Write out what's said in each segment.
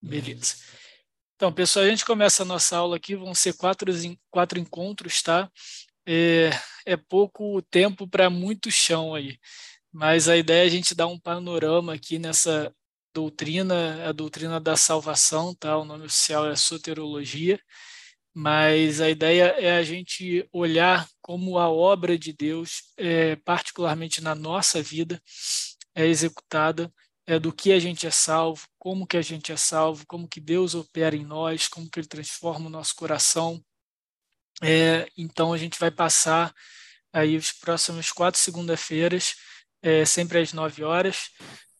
Beleza. Então, pessoal, a gente começa a nossa aula aqui, vão ser quatro, quatro encontros, tá? É, é pouco tempo para muito chão aí, mas a ideia é a gente dar um panorama aqui nessa doutrina, a doutrina da salvação, tá? O nome oficial é soterologia, mas a ideia é a gente olhar como a obra de Deus, é, particularmente na nossa vida, é executada é, do que a gente é salvo, como que a gente é salvo, como que Deus opera em nós, como que Ele transforma o nosso coração. É, então a gente vai passar aí os próximos quatro segunda-feiras, é, sempre às nove horas,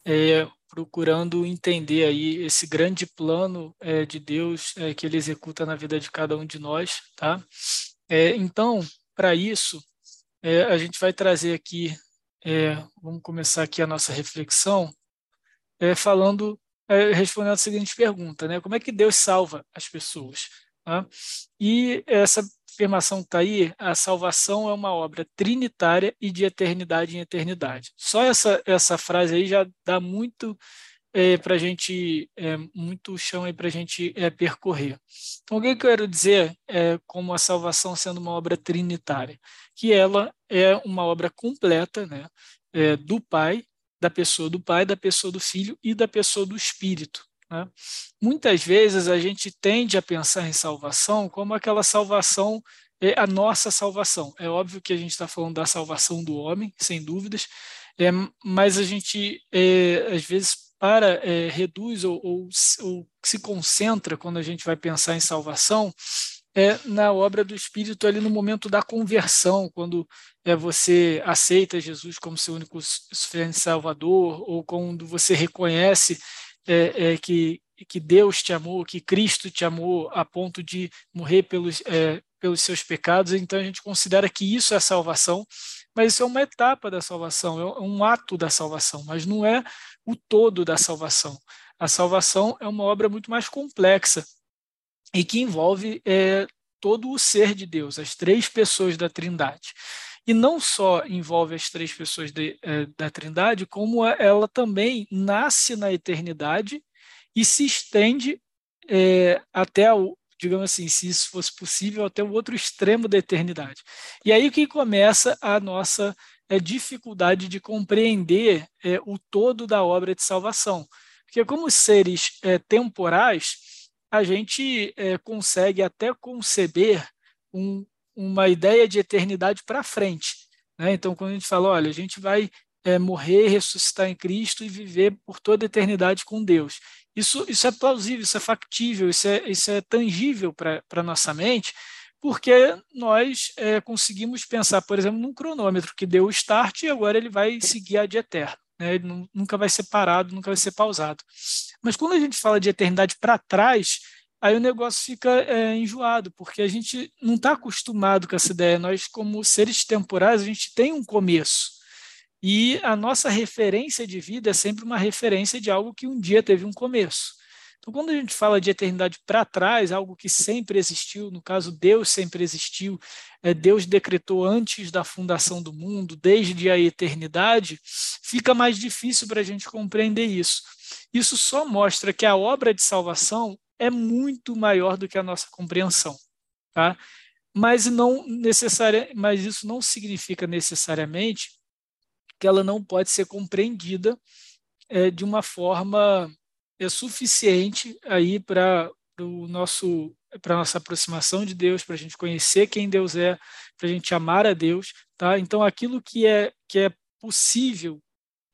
é, procurando entender aí esse grande plano é, de Deus é, que Ele executa na vida de cada um de nós, tá? então, para isso, a gente vai trazer aqui, vamos começar aqui a nossa reflexão é, falando, é, respondendo a seguinte pergunta, né? Como é que Deus salva as pessoas? Tá? E essa afirmação está aí, a salvação é uma obra trinitária e de eternidade em eternidade. Só essa, essa frase aí já dá muito é, para gente, é, muito chão aí para a gente é, percorrer. Então, o que eu quero dizer é, como a salvação sendo uma obra trinitária? Que ela é uma obra completa né, é, do Pai da pessoa do Pai, da pessoa do Filho e da pessoa do Espírito. Né? Muitas vezes a gente tende a pensar em salvação como aquela salvação, é a nossa salvação. É óbvio que a gente está falando da salvação do homem, sem dúvidas, é, mas a gente, é, às vezes, para, é, reduz ou, ou, ou se concentra quando a gente vai pensar em salvação é na obra do Espírito ali no momento da conversão, quando é, você aceita Jesus como seu único suficiente Salvador, ou quando você reconhece é, é, que, que Deus te amou, que Cristo te amou a ponto de morrer pelos, é, pelos seus pecados, então a gente considera que isso é salvação, mas isso é uma etapa da salvação, é um ato da salvação, mas não é o todo da salvação. A salvação é uma obra muito mais complexa, e que envolve é, todo o ser de Deus, as três pessoas da Trindade. E não só envolve as três pessoas de, é, da Trindade, como ela também nasce na eternidade e se estende é, até o, digamos assim, se isso fosse possível, até o outro extremo da eternidade. E aí que começa a nossa é, dificuldade de compreender é, o todo da obra de salvação. Porque como seres temporais, a gente consegue até conceber um, uma ideia de eternidade para frente. Né? Então, quando a gente fala, olha, a gente vai é, morrer, ressuscitar em Cristo e viver por toda a eternidade com Deus. Isso, isso é plausível, isso é factível, isso é, isso é tangível para a nossa mente, porque nós é, conseguimos pensar, por exemplo, num cronômetro que deu o start e agora ele vai seguir a de eterno. Né? Ele nunca vai ser parado, nunca vai ser pausado. Mas quando a gente fala de eternidade para trás, aí o negócio fica é, enjoado, porque a gente não está acostumado com essa ideia. Nós, como seres temporais, a gente tem um começo. E a nossa referência de vida é sempre uma referência de algo que um dia teve um começo. Então, quando a gente fala de eternidade para trás, algo que sempre existiu, no caso, Deus sempre existiu, é, Deus decretou antes da fundação do mundo, desde a eternidade, fica mais difícil para a gente compreender isso. Isso só mostra que a obra de salvação é muito maior do que a nossa compreensão. Tá? Mas, não necessaria, mas isso não significa necessariamente que ela não pode ser compreendida é, de uma forma é suficiente aí para o nosso para nossa aproximação de Deus, para a gente conhecer quem Deus é, para a gente amar a Deus, tá? Então aquilo que é que é possível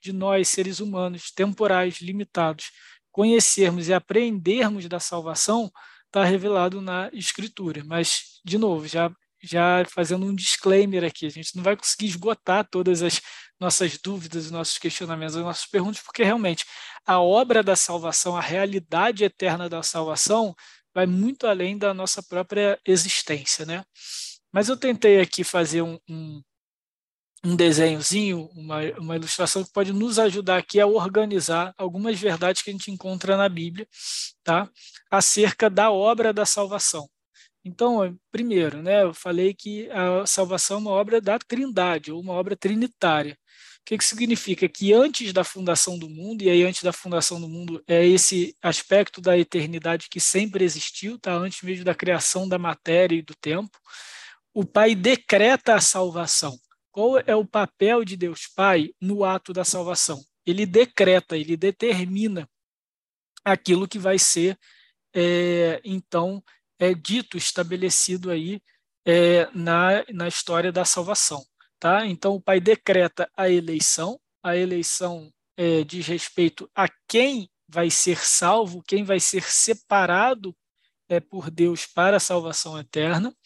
de nós seres humanos temporais limitados conhecermos e aprendermos da salvação está revelado na Escritura. Mas de novo já já fazendo um disclaimer aqui, a gente não vai conseguir esgotar todas as nossas dúvidas, os nossos questionamentos, as nossas perguntas, porque realmente a obra da salvação, a realidade eterna da salvação, vai muito além da nossa própria existência, né? Mas eu tentei aqui fazer um, um, um desenhozinho, uma, uma ilustração que pode nos ajudar aqui a organizar algumas verdades que a gente encontra na Bíblia, tá? Acerca da obra da salvação. Então, primeiro, né, eu falei que a salvação é uma obra da Trindade, ou uma obra trinitária. Que, que significa? Que antes da fundação do mundo, e aí antes da fundação do mundo é esse aspecto da eternidade que sempre existiu, tá? antes mesmo da criação da matéria e do tempo, o Pai decreta a salvação. Qual é o papel de Deus Pai no ato da salvação? Ele decreta, ele determina aquilo que vai ser, é, então, é dito, estabelecido aí é, na, na história da salvação. Tá? Então, o Pai decreta a eleição, a eleição é, diz respeito a quem vai ser salvo, quem vai ser separado é, por Deus para a salvação eterna.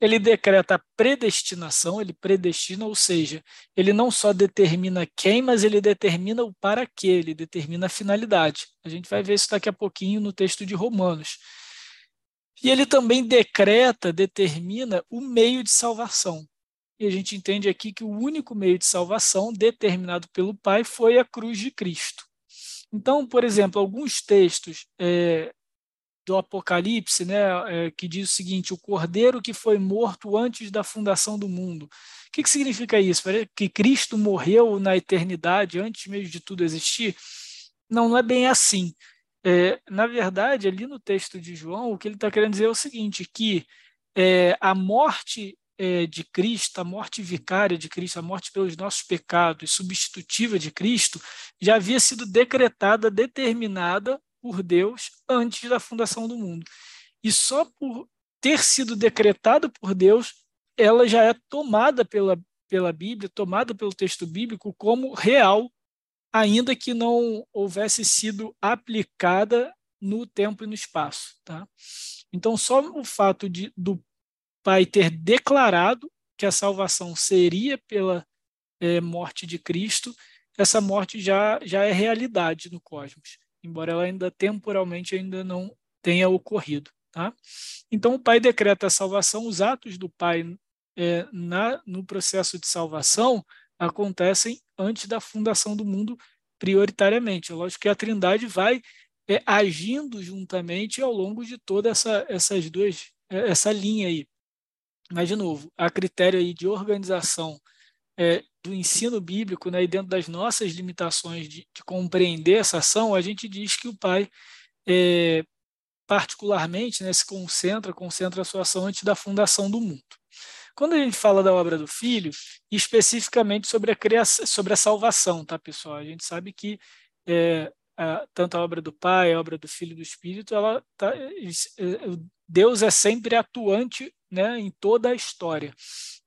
Ele decreta a predestinação, ele predestina, ou seja, ele não só determina quem, mas ele determina o para quê, ele determina a finalidade. A gente vai ver isso daqui a pouquinho no texto de Romanos. E ele também decreta, determina o meio de salvação. E a gente entende aqui que o único meio de salvação determinado pelo Pai foi a cruz de Cristo. Então, por exemplo, alguns textos é, do Apocalipse, né, é, que diz o seguinte: o cordeiro que foi morto antes da fundação do mundo. O que, que significa isso? Que Cristo morreu na eternidade antes mesmo de tudo existir? Não, não é bem assim. É, na verdade, ali no texto de João, o que ele está querendo dizer é o seguinte: que é, a morte é, de Cristo, a morte vicária de Cristo, a morte pelos nossos pecados, substitutiva de Cristo, já havia sido decretada, determinada por Deus antes da fundação do mundo. E só por ter sido decretada por Deus, ela já é tomada pela, pela Bíblia, tomada pelo texto bíblico como real ainda que não houvesse sido aplicada no tempo e no espaço. Tá? Então, só o fato de, do Pai ter declarado que a salvação seria pela é, morte de Cristo, essa morte já, já é realidade no cosmos, embora ela ainda temporalmente ainda não tenha ocorrido. Tá? Então, o Pai decreta a salvação, os atos do Pai é, na, no processo de salvação acontecem antes da fundação do mundo, prioritariamente. É lógico que a Trindade vai é, agindo juntamente ao longo de toda essa, essas duas, é, essa linha aí. Mas, de novo, a critério aí de organização é, do ensino bíblico, né, e dentro das nossas limitações de, de, compreender essa ação, a gente diz que o pai, é, particularmente, né, se concentra, concentra a sua ação antes da fundação do mundo. Quando a gente fala da obra do Filho, especificamente sobre a criação, sobre a salvação, tá, pessoal? A gente sabe que é, a, tanto a obra do Pai, a obra do Filho e do Espírito, ela tá, é, Deus é sempre atuante, né, em toda a história.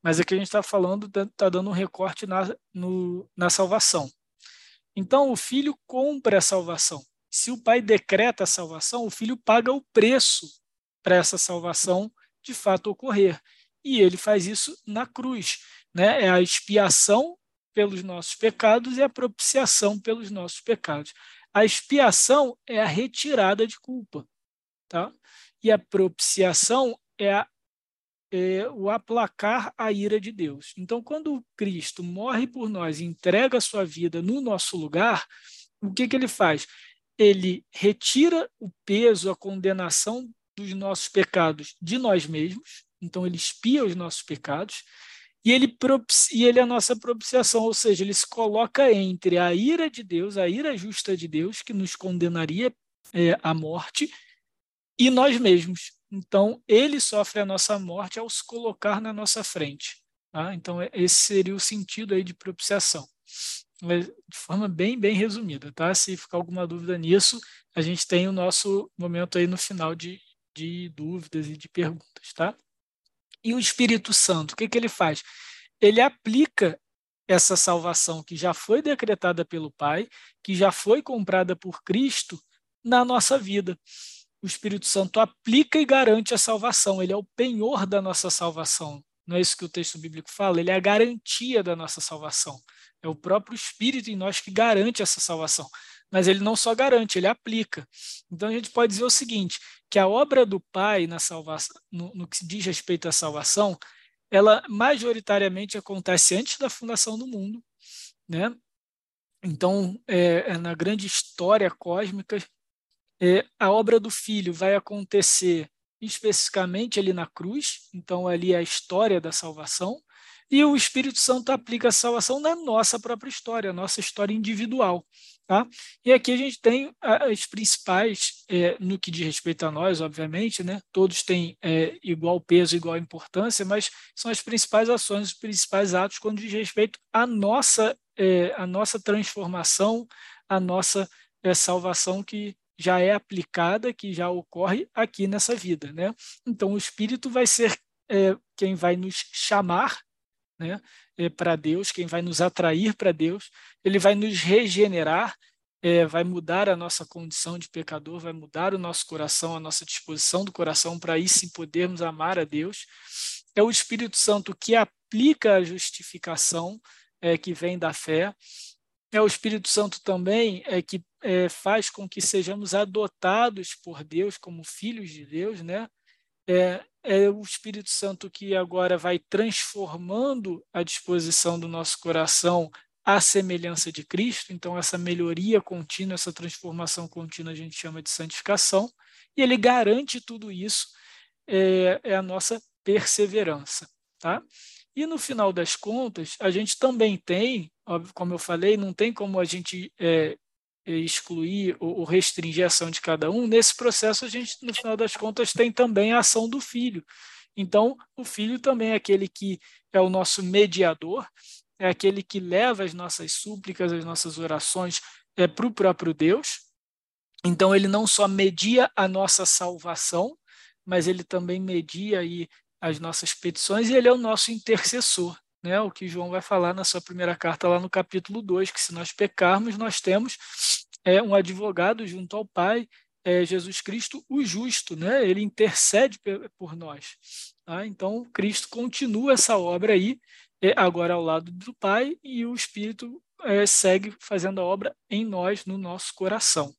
Mas aqui a gente está falando, está tá dando um recorte na, no, na salvação. Então, o filho compra a salvação. Se o pai decreta a salvação, o filho paga o preço para essa salvação de fato ocorrer e ele faz isso na cruz. Né? É a expiação pelos nossos pecados e a propiciação pelos nossos pecados. A expiação é a retirada de culpa. Tá? E a propiciação é, a, é o aplacar a ira de Deus. Então, quando Cristo morre por nós e entrega a sua vida no nosso lugar, o que, que ele faz? Ele retira o peso, a condenação dos nossos pecados de nós mesmos, então ele expia os nossos pecados, e ele, e ele é a nossa propiciação, ou seja, ele se coloca entre a ira de Deus, a ira justa de Deus, que nos condenaria é, à morte, e nós mesmos. Então, ele sofre a nossa morte ao se colocar na nossa frente. Tá? Então, esse seria o sentido aí de propiciação. de forma bem, bem resumida. Tá? Se ficar alguma dúvida nisso, a gente tem o nosso momento aí no final de, de dúvidas e de perguntas. Tá? E o Espírito Santo, o que, que ele faz? Ele aplica essa salvação que já foi decretada pelo Pai, que já foi comprada por Cristo na nossa vida. O Espírito Santo aplica e garante a salvação, ele é o penhor da nossa salvação. Não é isso que o texto bíblico fala? Ele é a garantia da nossa salvação. É o próprio Espírito em nós que garante essa salvação. Mas ele não só garante, ele aplica. Então a gente pode dizer o seguinte: que a obra do Pai na salvação, no, no que diz respeito à salvação, ela majoritariamente acontece antes da fundação do mundo, né? Então, é, é na grande história cósmica, é, a obra do Filho vai acontecer especificamente ali na cruz, então ali é a história da salvação, E o Espírito Santo aplica a salvação na nossa própria história, a nossa história individual. Tá? E aqui a gente tem as principais, é, no que diz respeito a nós, obviamente, né? todos têm é, igual peso, igual importância, mas são as principais ações, os principais atos quando diz respeito à nossa, é, à nossa transformação, à nossa é, salvação que já é aplicada, que já ocorre aqui nessa vida. Né? Então, o Espírito vai ser é, quem vai nos chamar né, é, para Deus, quem vai nos atrair para Deus, ele vai nos regenerar, é, vai mudar a nossa condição de pecador, vai mudar o nosso coração, a nossa disposição do coração para aí sim podermos amar a Deus. É o Espírito Santo que aplica a justificação é, que vem da fé. É o Espírito Santo também é, que é, faz com que sejamos adotados por Deus como filhos de Deus, né? É, é o Espírito Santo que agora vai transformando a disposição do nosso coração à semelhança de Cristo. Então, essa melhoria contínua, essa transformação contínua, a gente chama de santificação. E ele garante tudo isso, é, é a nossa perseverança. Tá? E no final das contas, a gente também tem, como eu falei, não tem como a gente é, excluir ou restringir a ação de cada um, nesse processo a gente, no final das contas, tem também a ação do filho. Então, o filho também é aquele que é o nosso mediador, é aquele que leva as nossas súplicas, as nossas orações é, para o próprio Deus. Então, ele não só media a nossa salvação, mas ele também media aí as nossas petições e ele é o nosso intercessor né, o que João vai falar na sua primeira carta lá no capítulo 2, que se nós pecarmos, nós temos é, um advogado junto ao Pai, é, Jesus Cristo, o justo, né? ele intercede por nós. Tá? Então, Cristo continua essa obra aí, é, agora ao lado do Pai, e o Espírito é, segue fazendo a obra em nós, no nosso coração.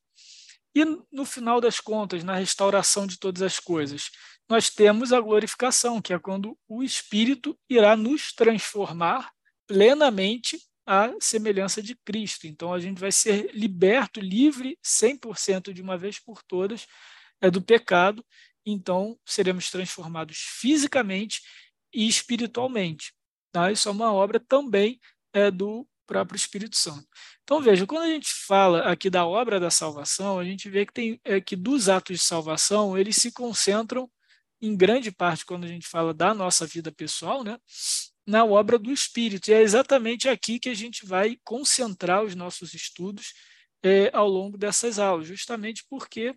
E no final das contas, na restauração de todas as coisas, nós temos a glorificação, que é quando o Espírito irá nos transformar plenamente à semelhança de Cristo. Então, a gente vai ser liberto, livre, 100% de uma vez por todas, é, do pecado. Então, seremos transformados fisicamente e espiritualmente. Tá? Isso é uma obra também é, do próprio Espírito Santo. Então, veja, quando a gente fala aqui da obra da salvação, a gente vê que, tem, é, que dos atos de salvação, eles se concentram em grande parte, quando a gente fala da nossa vida pessoal, né, na obra do Espírito. E é exatamente aqui que a gente vai concentrar os nossos estudos é, ao longo dessas aulas, justamente porque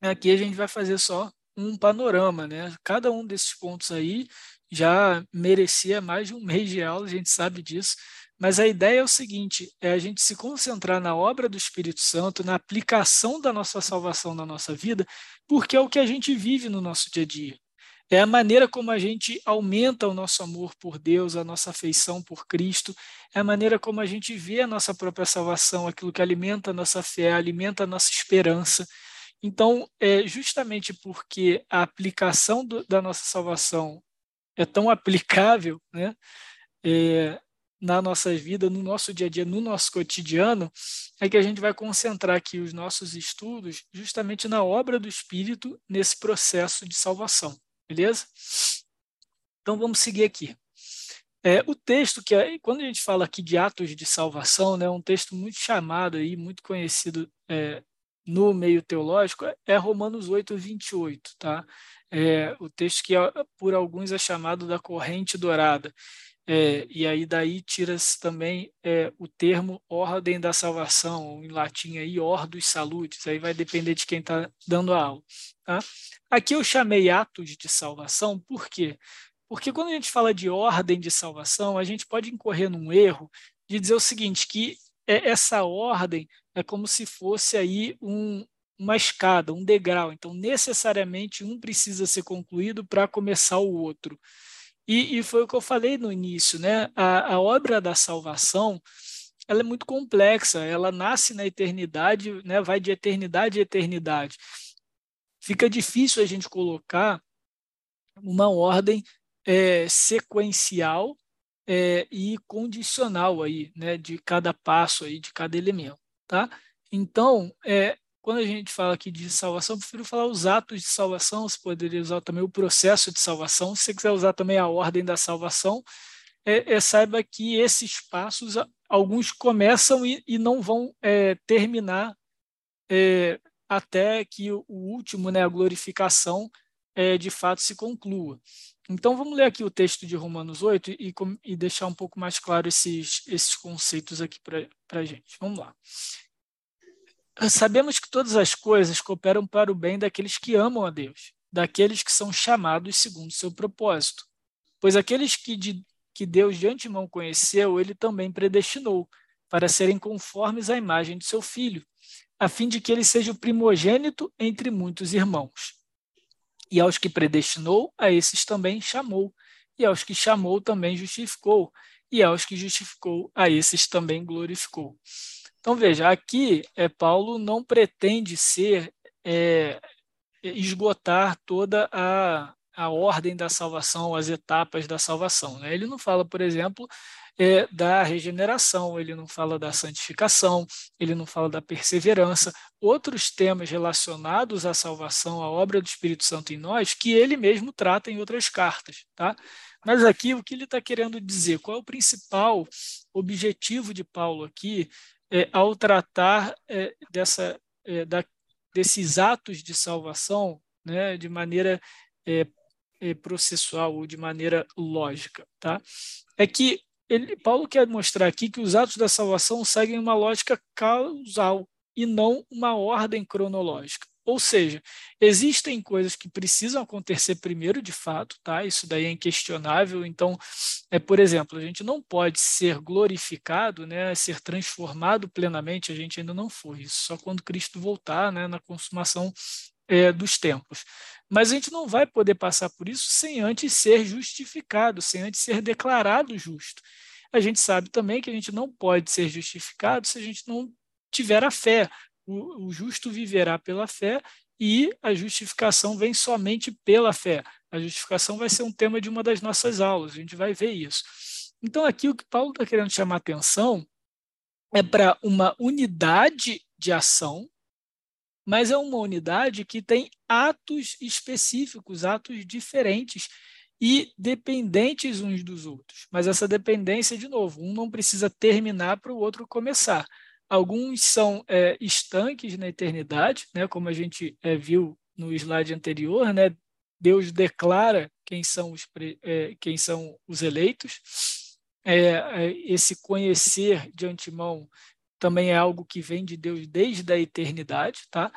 aqui a gente vai fazer só um panorama. Né? Cada um desses pontos aí já merecia mais de um mês de aula, a gente sabe disso, mas a ideia é o seguinte: é a gente se concentrar na obra do Espírito Santo, na aplicação da nossa salvação na nossa vida, porque é o que a gente vive no nosso dia a dia. É a maneira como a gente aumenta o nosso amor por Deus, a nossa afeição por Cristo, é a maneira como a gente vê a nossa própria salvação, aquilo que alimenta a nossa fé, alimenta a nossa esperança. Então, é justamente porque a aplicação do, da nossa salvação é tão aplicável, né? É, na nossa vida, no nosso dia a dia, no nosso cotidiano, é que a gente vai concentrar aqui os nossos estudos justamente na obra do Espírito nesse processo de salvação, beleza? Então vamos seguir aqui. É, o texto que quando a gente fala aqui de atos de salvação, né, um texto muito chamado aí, muito conhecido é, no meio teológico, é Romanos 8, 28, tá? É, o texto que por alguns é chamado da corrente dourada. É, e aí daí tira-se também é, o termo ordem da salvação, ou em latim aí ordus salutis, aí vai depender de quem está dando a aula. Tá? Aqui eu chamei atos de salvação, por quê? Porque quando a gente fala de ordem de salvação, a gente pode incorrer num erro de dizer o seguinte, que é, essa ordem é como se fosse aí um, uma escada, um degrau. Então, necessariamente, um precisa ser concluído para começar o outro. E, e, foi o que eu falei no início, né? A, a obra da salvação ela é muito complexa, ela nasce na eternidade, né? vai de eternidade a eternidade. Fica difícil a gente colocar uma ordem é, sequencial é, e condicional aí, né? de cada passo aí, de cada elemento. Tá? Então, é, quando a gente fala aqui de salvação, prefiro falar os atos de salvação, você poderia usar também o processo de salvação, se você quiser usar também a ordem da salvação, é, é, saiba que esses passos, alguns começam e, e não vão é, terminar é, até que o, o, último, né, a glorificação, é, de fato se conclua. Então, vamos ler aqui o texto de Romanos 8 e, e deixar um pouco mais claro esses, esses conceitos aqui para a gente. Vamos lá. Sabemos que todas as coisas cooperam para o bem daqueles que amam a Deus, daqueles que são chamados segundo seu propósito. Pois aqueles que, de, que Deus de antemão conheceu, ele também predestinou para serem conformes à imagem de seu filho, a fim de que ele seja o primogênito entre muitos irmãos. E aos que predestinou, a esses também chamou. E aos que chamou, também justificou. E aos que justificou, a esses também glorificou. Então, veja, aqui é, Paulo não pretende ser é, esgotar toda a, a ordem da salvação, as etapas da salvação. Né? Ele não fala, por exemplo, é, da regeneração, ele não fala da santificação, ele não fala da perseverança, outros temas relacionados à salvação, à obra do Espírito Santo em nós, que ele mesmo trata em outras cartas. Tá? Mas aqui, o que ele está querendo dizer? Qual é o principal objetivo de Paulo aqui é, ao tratar é, dessa, é, da, desses atos de salvação né, de maneira é, é, processual ou de maneira lógica? Tá? É que ele, Paulo quer mostrar aqui que os atos da salvação seguem uma lógica causal e não uma ordem cronológica. Ou seja, existem coisas que precisam acontecer primeiro, de fato, tá? Isso daí é inquestionável. Então, é, por exemplo, a gente não pode ser glorificado, né, ser transformado plenamente, a gente ainda não foi. Isso só quando Cristo voltar, né, na consumação é, dos tempos. Mas a gente não vai poder passar por isso sem antes ser justificado, sem antes ser declarado justo. A gente sabe também que a gente não pode ser justificado se a gente não tiver a fé, o, o justo viverá pela fé e a justificação vem somente pela fé. A justificação vai ser um tema de uma das nossas aulas, a gente vai ver isso. Então, aqui o que Paulo está querendo chamar atenção é para uma unidade de ação, mas é uma unidade que tem atos específicos, atos diferentes e dependentes uns dos outros. Mas essa dependência, de novo, um não precisa terminar para o outro começar. Alguns são é, estanques na eternidade, né, como a gente é, viu no slide anterior, né, Deus declara quem são os, é, quem são os eleitos. É, é, esse conhecer de antemão também é algo que vem de Deus desde a eternidade, tá?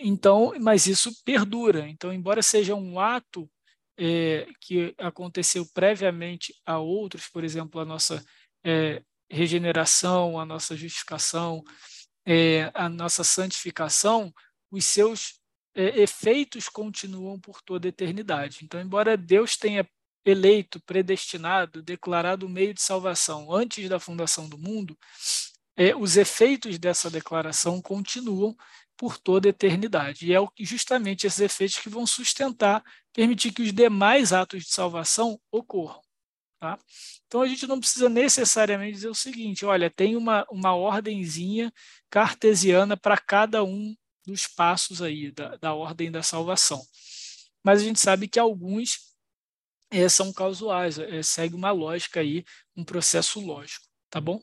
Então, mas isso perdura. Então, embora seja um ato é, que aconteceu previamente a outros, por exemplo, a nossa é, regeneração, a nossa justificação, é, a nossa santificação, os seus é, efeitos continuam por toda a eternidade. Então, embora Deus tenha eleito, predestinado, declarado o meio de salvação antes da fundação do mundo, é, os efeitos dessa declaração continuam por toda a eternidade. E é justamente esses efeitos que vão sustentar, permitir que os demais atos de salvação ocorram. Tá? Então a gente não precisa necessariamente dizer o seguinte: olha, tem uma, uma ordenzinha cartesiana para cada um dos passos aí da, da ordem da salvação. Mas a gente sabe que alguns é, são causais, é, segue uma lógica aí, um processo lógico, tá bom?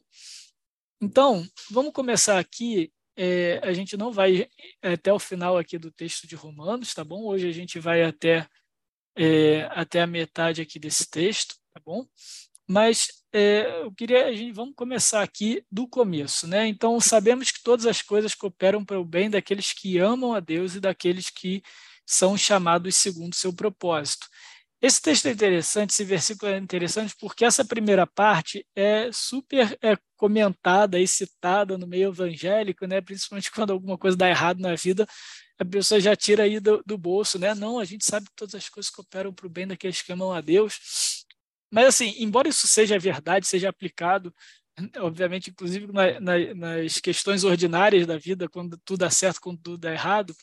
Então, vamos começar aqui. É, a gente não vai até o final aqui do texto de Romanos, tá bom? Hoje a gente vai até, até a metade aqui desse texto tá bom? Mas é, eu queria, a gente, vamos começar aqui do começo, né? Então, sabemos que todas as coisas cooperam para o bem daqueles que amam a Deus e daqueles que são chamados segundo seu propósito. Esse texto é interessante, esse versículo é interessante porque essa primeira parte é super é, comentada e citada no meio evangélico, né? principalmente quando alguma coisa dá errado na vida, a pessoa já tira aí do, do bolso, né? Não, a gente sabe que todas as coisas cooperam para o bem daqueles que amam a Deus. Mas, assim, embora isso seja verdade, seja aplicado, obviamente, inclusive na, na, nas questões ordinárias da vida, quando tudo dá certo, quando tudo dá errado,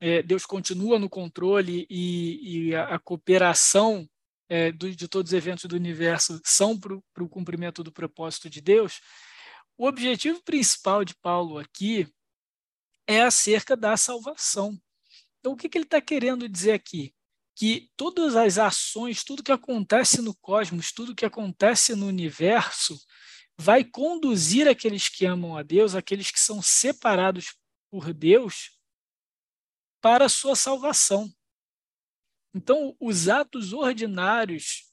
é, Deus continua no controle e, e a, a, cooperação é, do, de todos os eventos do universo são para o cumprimento do propósito de Deus. O objetivo principal de Paulo aqui é acerca da salvação. Então, o que, que ele está querendo dizer aqui? Que todas as ações, tudo que acontece no cosmos, tudo que acontece no universo, vai conduzir aqueles que amam a Deus, aqueles que são separados por Deus, para a sua salvação. Então, os atos ordinários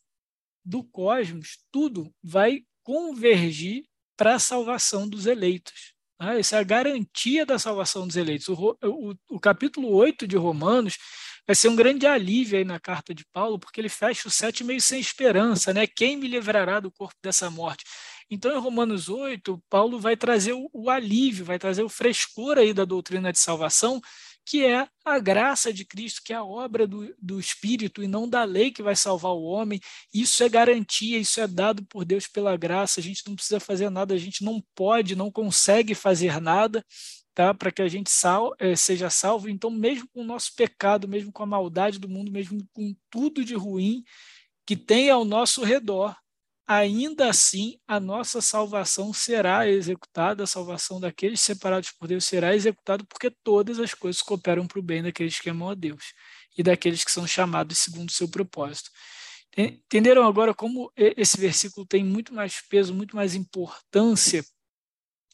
do cosmos, tudo vai convergir para a salvação dos eleitos. Né? Essa é a garantia da salvação dos eleitos. O, o, o capítulo 8 de Romanos vai ser um grande alívio aí na carta de Paulo, porque ele fecha o sete meio sem esperança, né? Quem me livrará do corpo dessa morte? Então, em Romanos 8, Paulo vai trazer o, o alívio, vai trazer o frescor aí da doutrina de salvação, que é a graça de Cristo, que é a obra do, do Espírito e não da lei que vai salvar o homem. Isso é garantia, isso é dado por Deus pela graça. A gente não precisa fazer nada, a gente não pode, não consegue fazer nada tá? para que a gente sal, é, seja salvo. Então, mesmo com o nosso pecado, mesmo com a maldade do mundo, mesmo com tudo de ruim que tem ao nosso redor, ainda assim a nossa salvação será executada, a salvação daqueles separados por Deus será executada, porque todas as coisas cooperam para o bem daqueles que amam a Deus e daqueles que são chamados segundo o seu propósito. Entenderam agora como esse versículo tem muito mais peso, muito mais importância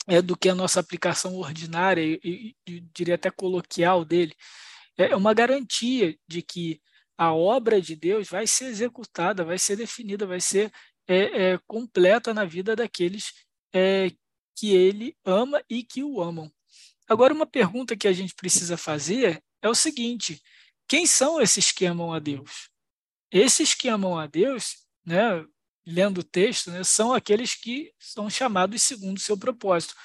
é, do que a nossa aplicação ordinária e, e, diria até coloquial dele? É uma garantia de que a obra de Deus vai ser executada, vai ser definida, vai ser é, é, completa na vida daqueles é, que ele ama e que o amam. Agora, uma pergunta que a gente precisa fazer é o seguinte: quem são esses que amam a Deus? Esses que amam a Deus, né, lendo o texto, né, são aqueles que são chamados segundo o seu propósito.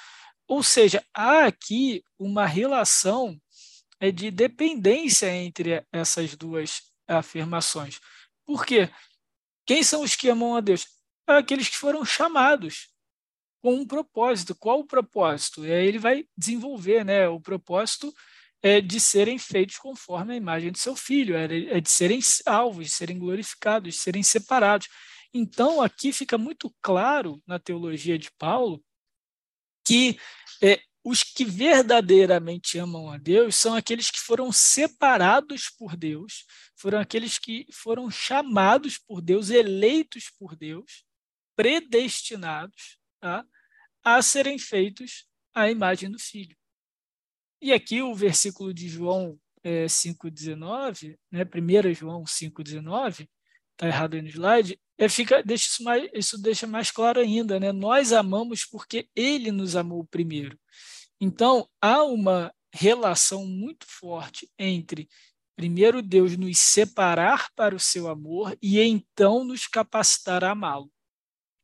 Ou seja, há aqui uma relação é, de dependência entre essas duas afirmações. Por quê? Quem são os que amam a Deus? aqueles que foram chamados com um propósito. Qual o propósito? Aí ele vai desenvolver né, o propósito é de serem feitos conforme a imagem de seu filho, é de serem salvos, de serem glorificados, de serem separados. Então, aqui fica muito claro na teologia de Paulo que é, os que verdadeiramente amam a Deus são aqueles que foram separados por Deus, foram aqueles que foram chamados por Deus, eleitos por Deus, predestinados tá, a serem feitos à imagem do Filho. E aqui o versículo de João é, 5,19, né, 1 João 5,19, está errado aí no slide, é, fica, deixa isso, mais, isso deixa mais claro ainda. Né? Nós amamos porque ele nos amou primeiro. Então, há uma relação muito forte entre, primeiro, Deus nos separar para o seu amor e então nos capacitar a amá-lo.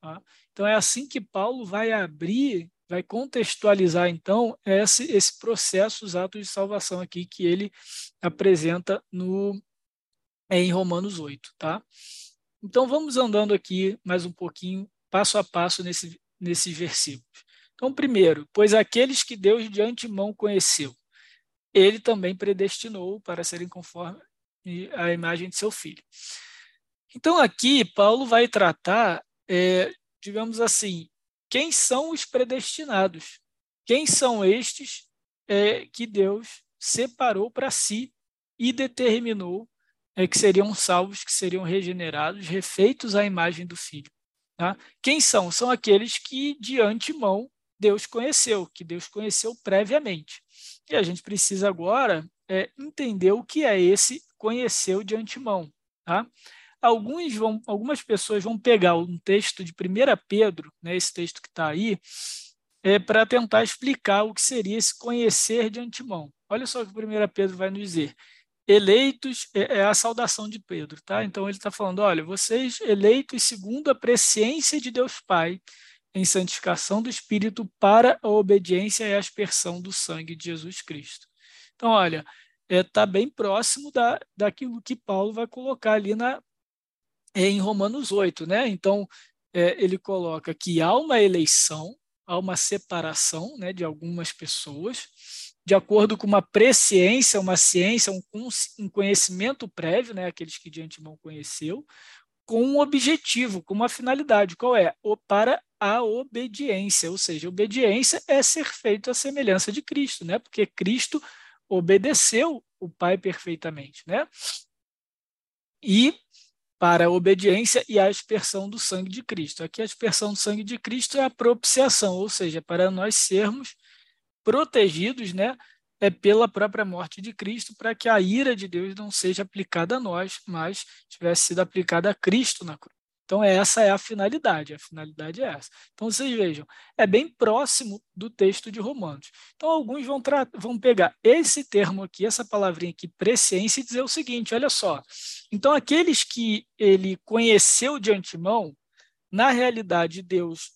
Tá? Então, é assim que Paulo vai abrir, vai contextualizar, então, esse, esse processo, os atos de salvação aqui que ele apresenta no, em Romanos 8. Tá? Então, vamos andando aqui mais um pouquinho, passo a passo, nesse, nesses versículos. Então, primeiro, pois aqueles que Deus de antemão conheceu, ele também predestinou para serem conforme a imagem de seu filho. Então, aqui, Paulo vai tratar é, digamos assim, quem são os predestinados? Quem são estes é, que Deus separou para si e determinou é, que seriam salvos, que seriam regenerados, refeitos à imagem do Filho? Tá? Quem são? São aqueles que de antemão Deus conheceu, que Deus conheceu previamente. E a gente precisa agora é, entender o que é esse conheceu de antemão. Tá? Alguns vão, algumas pessoas vão pegar um texto de 1 Pedro, né, esse texto que está aí, é, para tentar explicar o que seria esse conhecer de antemão. Olha só o que 1 Pedro vai nos dizer. Eleitos é, é a saudação de Pedro, tá? Então ele está falando: olha, vocês eleitos segundo a presciência de Deus Pai, em santificação do Espírito para a obediência e a aspersão do sangue de Jesus Cristo. Então, olha, está é, tá bem próximo da, daquilo que Paulo vai colocar ali na, em Romanos 8, né? Então, é, ele coloca que há uma eleição, há uma separação né, de algumas pessoas, de acordo com uma presciência, uma ciência, um, um conhecimento prévio, né, aqueles que de antemão conheceu, com um objetivo, com uma finalidade. Qual é? O, para a obediência, ou seja, obediência é ser feito à semelhança de Cristo, né? porque Cristo obedeceu o Pai perfeitamente. Né? e para a obediência e a aspersão do sangue de Cristo. Aqui a aspersão do sangue de Cristo é a propiciação, ou seja, para nós sermos protegidos, né, é pela própria morte de Cristo, para que a ira de Deus não seja aplicada a nós, mas tivesse sido aplicada a Cristo na cruz. Então, essa é a finalidade, a finalidade é essa. Então, vocês vejam, é bem próximo do texto de Romanos. Então, alguns vão, vão pegar esse termo aqui, essa palavrinha aqui, presciência, e dizer o seguinte: olha só. Então, aqueles que ele conheceu de antemão, na realidade, Deus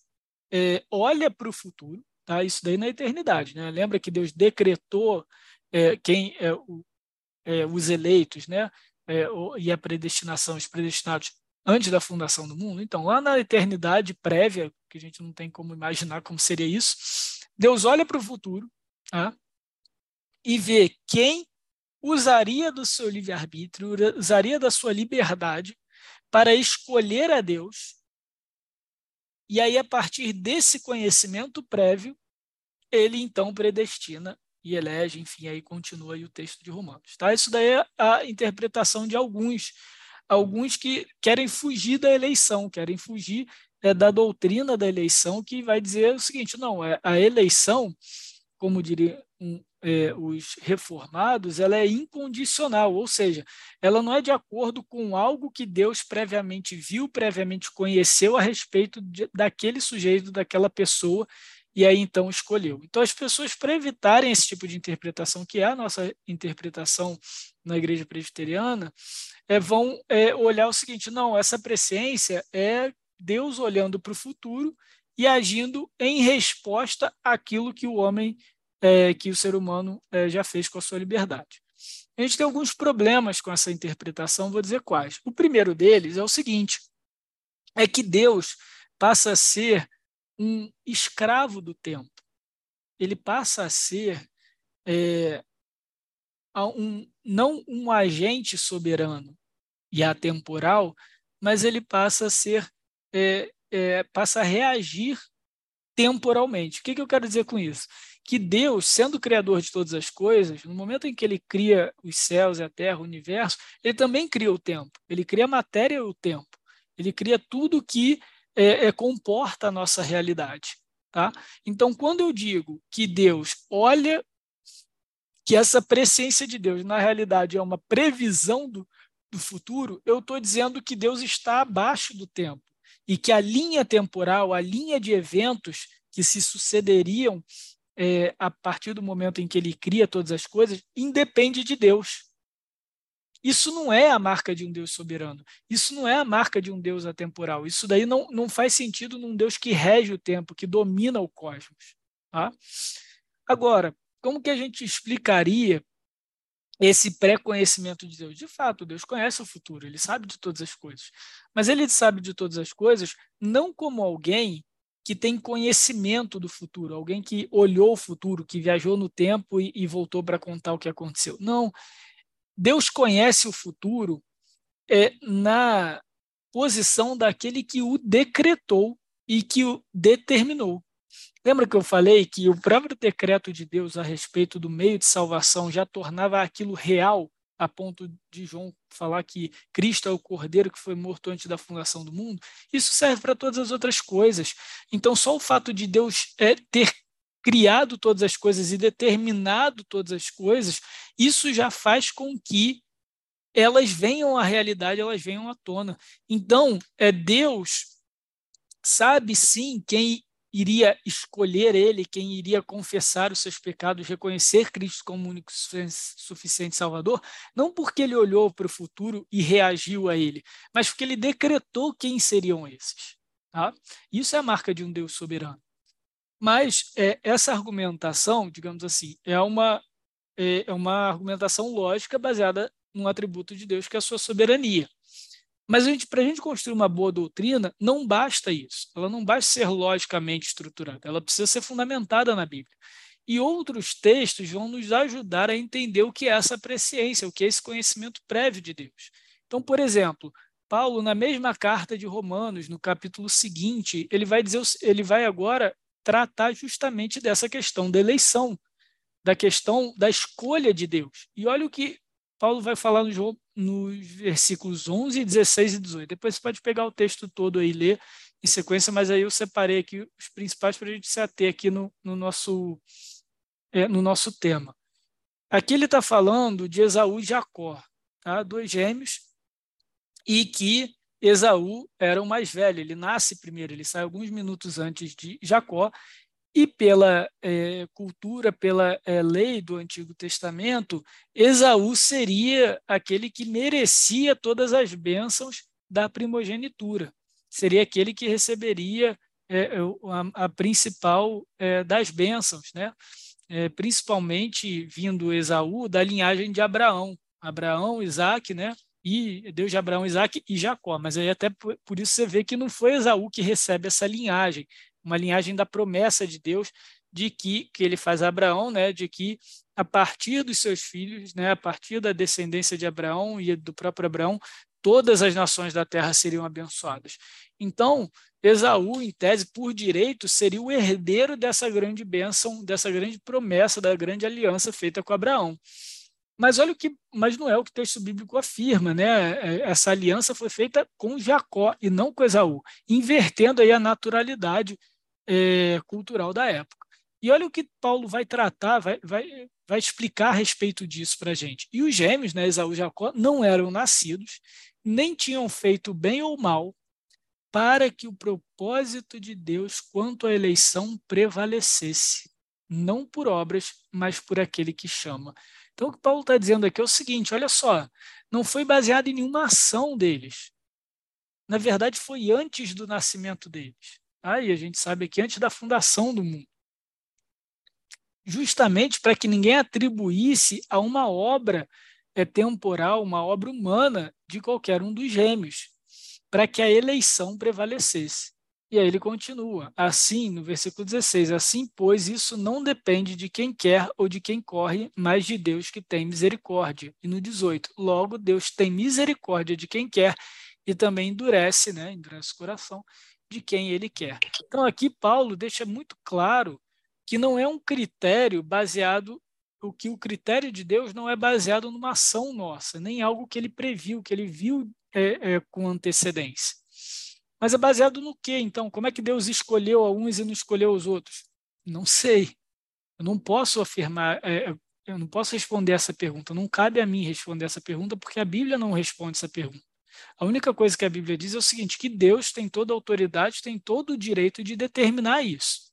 é, olha para o futuro, tá? isso daí na eternidade. Né? Lembra que Deus decretou é, quem é, o, é, os eleitos né? É, e a predestinação, os predestinados antes da fundação do mundo. Então, lá na eternidade prévia, que a gente não tem como imaginar como seria isso, Deus olha para o futuro tá? e vê quem usaria do seu livre-arbítrio, usaria da sua liberdade para escolher a Deus. E aí, a partir desse conhecimento prévio, ele então predestina e elege, enfim, aí continua aí o texto de Romanos. Tá? Isso daí é a interpretação de alguns alguns que querem fugir da eleição, querem fugir é, da doutrina da eleição, que vai dizer o seguinte: não, é, a eleição, como diria um, é, os reformados, ela é incondicional, ou seja, ela não é de acordo com algo que Deus previamente viu, previamente conheceu a respeito de, daquele sujeito, daquela pessoa, e aí então escolheu. Então, as pessoas, para evitarem esse tipo de interpretação, que é a nossa interpretação na igreja presbiteriana, é, vão é, olhar o seguinte: não, essa presciência é Deus olhando para o futuro e agindo em resposta àquilo que o homem, é, que o ser humano é, já fez com a sua liberdade. A gente tem alguns problemas com essa interpretação, vou dizer quais. O primeiro deles é o seguinte: é que Deus passa a ser um escravo do tempo. Ele passa a ser é, um, não um agente soberano e atemporal, mas ele passa a ser, é, é, passa a reagir temporalmente. O que, que eu quero dizer com isso? Que Deus, sendo criador de todas as coisas, no momento em que ele cria os céus e a terra, o universo, ele também cria o tempo. Ele cria a matéria e o tempo. Ele cria tudo que é, é, comporta a nossa realidade. Tá? Então, quando eu digo que Deus olha que essa presciência de Deus, na realidade, é uma previsão do, do futuro, eu estou dizendo que Deus está abaixo do tempo e que a linha temporal, a linha de eventos que se sucederiam é, a partir do momento em que ele cria todas as coisas, independe de Deus. Isso não é a marca de um Deus soberano. Isso não é a marca de um Deus atemporal. Isso daí não, não faz sentido num Deus que rege o tempo, que domina o cosmos. Tá? Agora, como que a gente explicaria esse pré-conhecimento de Deus? De fato, Deus conhece o futuro, ele sabe de todas as coisas. Mas ele sabe de todas as coisas não como alguém que tem conhecimento do futuro, alguém que olhou o futuro, que viajou no tempo e, e voltou para contar o que aconteceu. Não. Deus conhece o futuro é, na posição daquele que o decretou e que o determinou. Lembra que eu falei que o próprio decreto de Deus a respeito do meio de salvação já tornava aquilo real, a ponto de João falar que Cristo é o cordeiro que foi morto antes da fundação do mundo? Isso serve para todas as outras coisas. Então, só o fato de Deus é, ter criado todas as coisas e determinado todas as coisas, isso já faz com que elas venham à realidade, elas venham à tona. Então, é Deus sabe sim quem iria escolher ele, quem iria confessar os seus pecados, reconhecer Cristo como único suficiente Salvador, não porque ele olhou para o futuro e reagiu a ele, mas porque ele decretou quem seriam esses. Tá? Isso é a marca de um Deus soberano. Mas é, essa argumentação, digamos assim, é uma, é, é uma argumentação lógica baseada num atributo de Deus que é a sua soberania. Mas para a gente construir uma boa doutrina, não basta isso. Ela não basta ser logicamente estruturada, ela precisa ser fundamentada na Bíblia. E outros textos vão nos ajudar a entender o que é essa presciência, o que é esse conhecimento prévio de Deus. Então, por exemplo, Paulo, na mesma carta de Romanos, no capítulo seguinte, ele vai dizer, ele vai agora tratar justamente dessa questão da eleição, da questão da escolha de Deus. E olha o que Paulo vai falar nos versículos 11, 16 e 18. Depois você pode pegar o texto todo aí e ler em sequência, mas aí eu separei aqui os principais para a gente se ater aqui no, no nosso, é, no nosso tema. Aqui ele está falando de Esaú e Jacó, tá? dois gêmeos, e que Esaú era o mais velho, ele nasce primeiro, ele sai alguns minutos antes de Jacó, e pela é, cultura, pela é, lei do Antigo Testamento, Esaú seria aquele que merecia todas as bênçãos da primogenitura. Seria aquele que receberia é, a, a, principal é, das bênçãos, né? É, principalmente vindo Esaú da linhagem de Abraão. Abraão, Isaac, né? e Deus de Abraão, Isaac e Jacó. Mas aí até por, por, isso você vê que não foi Esaú que recebe essa linhagem, uma linhagem da promessa de Deus de que, que ele faz a Abraão, né, de que a partir dos seus filhos, né, a partir da descendência de Abraão e do próprio Abraão, todas as nações da terra seriam abençoadas. Então, Esaú, em tese, por direito, seria o herdeiro dessa grande bênção, dessa grande promessa, da grande aliança feita com Abraão. Mas olha o que, mas não é o que o texto bíblico afirma, né? É, essa aliança foi feita com Jacó e não com Esaú, invertendo aí a naturalidade é, cultural da época. E olha o que Paulo vai tratar, vai, vai, vai explicar a respeito disso para a gente. E os gêmeos, né, Esaú e Jacó, não eram nascidos, nem tinham feito bem ou mal, para que o propósito de Deus quanto à eleição prevalecesse, não por obras, mas por aquele que chama. Então, o que Paulo está dizendo aqui é o seguinte: olha só, não foi baseado em nenhuma ação deles. Na verdade, foi antes do nascimento deles. Aí a gente sabe que antes da fundação do mundo. Justamente para que ninguém atribuísse a uma obra é, temporal, uma obra humana de qualquer um dos gêmeos, para que a eleição prevalecesse. E aí ele continua, assim, no versículo 16, assim, pois, isso não depende de quem quer ou de quem corre, mas de Deus que tem misericórdia. E no 18, logo, Deus tem misericórdia de quem quer e também endurece, né, endurece o coração de quem ele quer. Então, aqui Paulo deixa muito claro que não é um critério baseado, o que o critério de Deus não é baseado numa ação nossa, nem algo que ele previu, que ele viu é, é, com antecedência. Mas é baseado no quê, então? Como é que Deus escolheu a uns e não escolheu os outros? Não sei. Eu não posso afirmar, é, eu não posso responder essa pergunta. Não cabe a mim responder essa pergunta, porque a Bíblia não responde essa pergunta. A única coisa que a Bíblia diz é o seguinte: que Deus tem toda a autoridade, tem todo o direito de determinar isso.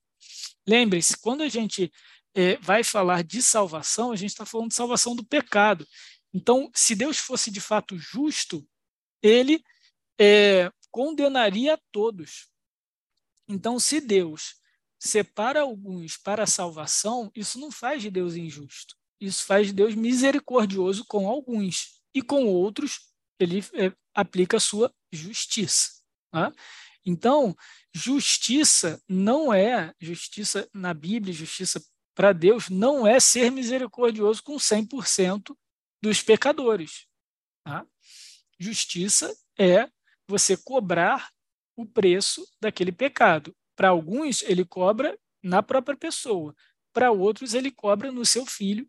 Lembre-se, quando a gente é, vai falar de salvação, a gente está falando de salvação do pecado. Então, se Deus fosse de fato justo, ele é, condenaria a todos. Então, se Deus separa alguns para a salvação, isso não faz de Deus injusto. Isso faz de Deus misericordioso com alguns. E com outros, ele é, aplica a sua justiça. Tá? Então, justiça não é, justiça na Bíblia, justiça para Deus, não é ser misericordioso com 100% dos pecadores. Tá? Justiça é você cobrar o preço daquele pecado. Para alguns, ele cobra na própria pessoa. Para outros, ele cobra no seu filho,